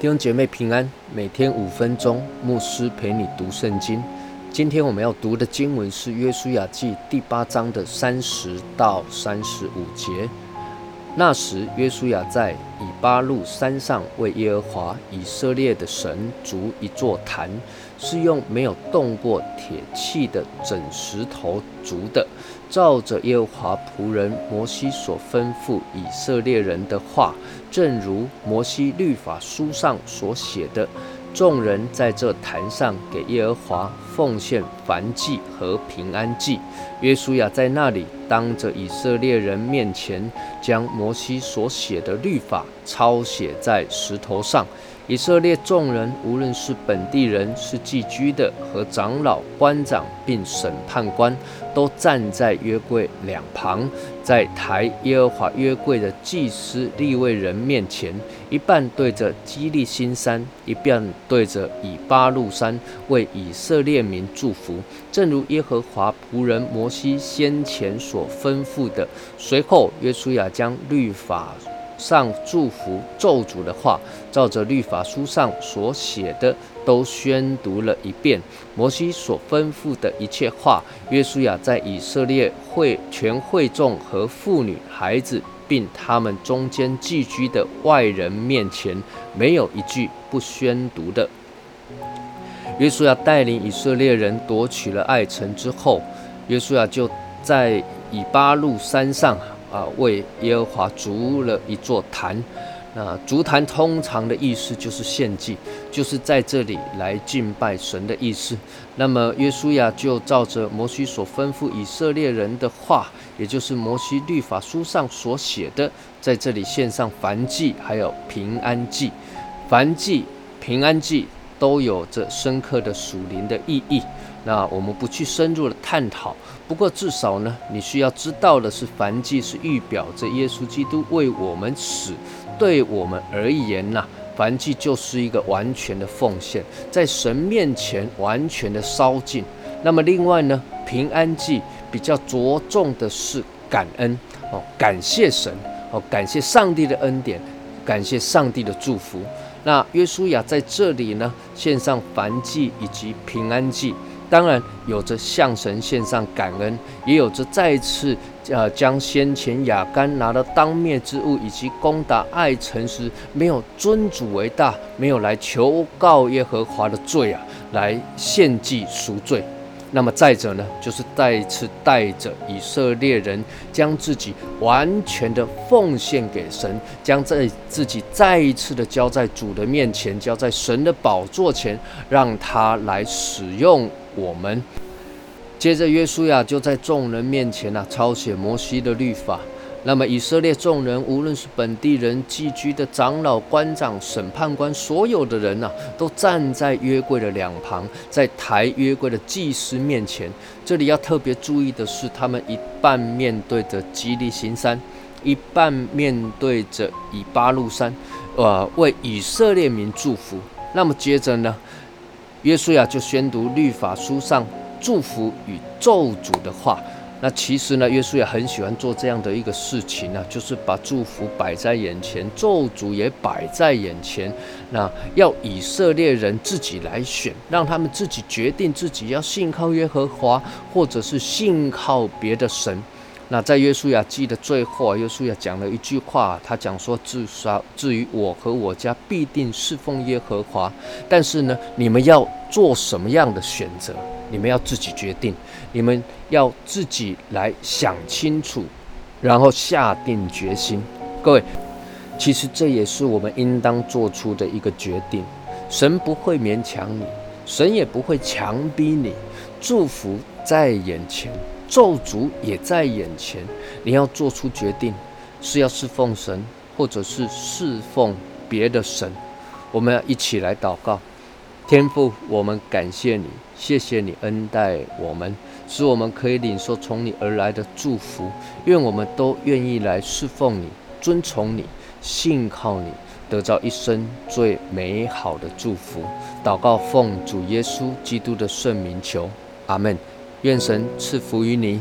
弟兄姐妹平安，每天五分钟，牧师陪你读圣经。今天我们要读的经文是《约书亚记》第八章的三十到三十五节。那时，约书亚在以巴路山上为耶和华以色列的神筑一座坛，是用没有动过铁器的整石头筑的。照着耶和华仆人摩西所吩咐以色列人的话，正如摩西律法书上所写的，众人在这坛上给耶和华奉献燔祭和平安祭。约书亚在那里当着以色列人面前，将摩西所写的律法抄写在石头上。以色列众人，无论是本地人、是寄居的和长老、官长，并审判官，都站在约柜两旁，在抬耶和华约柜的祭司立位人面前，一半对着基利新山，一半对着以巴路山，为以色列民祝福，正如耶和华仆人摩西先前所吩咐的。随后，约书亚将律法。上祝福咒诅的话，照着律法书上所写的，都宣读了一遍。摩西所吩咐的一切话，约书亚在以色列会全会众和妇女、孩子，并他们中间寄居的外人面前，没有一句不宣读的。约书亚带领以色列人夺取了爱城之后，约书亚就在以巴路山上。啊，为耶和华筑了一座坛。那足坛通常的意思就是献祭，就是在这里来敬拜神的意思。那么约书亚就照着摩西所吩咐以色列人的话，也就是摩西律法书上所写的，在这里献上燔祭，还有平安祭。燔祭、平安祭都有着深刻的属灵的意义。那我们不去深入的探讨，不过至少呢，你需要知道的是，凡祭是预表着耶稣基督为我们死，对我们而言呐，凡祭就是一个完全的奉献，在神面前完全的烧尽。那么另外呢，平安祭比较着重的是感恩哦，感谢神哦，感谢上帝的恩典，感谢上帝的祝福。那约书亚在这里呢，献上凡祭以及平安祭。当然有着向神献上感恩，也有着再次呃将先前亚干拿到当灭之物，以及攻打爱城时没有尊主为大，没有来求告耶和华的罪啊，来献祭赎罪。那么再者呢，就是再次带着以色列人将自己完全的奉献给神，将这自己再一次的交在主的面前，交在神的宝座前，让他来使用。我们接着，约书亚就在众人面前呐抄写摩西的律法。那么，以色列众人，无论是本地人、寄居的长老、官长、审判官，所有的人呐，都站在约柜的两旁，在抬约柜的祭司面前。这里要特别注意的是，他们一半面对着基利行山，一半面对着以巴路山，呃，为以色列民祝福。那么接着呢？约书亚就宣读律法书上祝福与咒诅的话。那其实呢，耶稣也很喜欢做这样的一个事情呢，就是把祝福摆在眼前，咒诅也摆在眼前。那要以色列人自己来选，让他们自己决定自己要信靠耶和华，或者是信靠别的神。那在约书亚记的最后，约书亚讲了一句话，他讲说：至少至于我和我家，必定侍奉耶和华。但是呢，你们要做什么样的选择，你们要自己决定，你们要自己来想清楚，然后下定决心。各位，其实这也是我们应当做出的一个决定。神不会勉强你，神也不会强逼你，祝福在眼前。咒诅也在眼前，你要做出决定，是要侍奉神，或者是侍奉别的神。我们要一起来祷告，天父，我们感谢你，谢谢你恩待我们，使我们可以领受从你而来的祝福。愿我们都愿意来侍奉你，遵从你，信靠你，得到一生最美好的祝福。祷告奉主耶稣基督的圣名求，阿门。愿神赐福于你。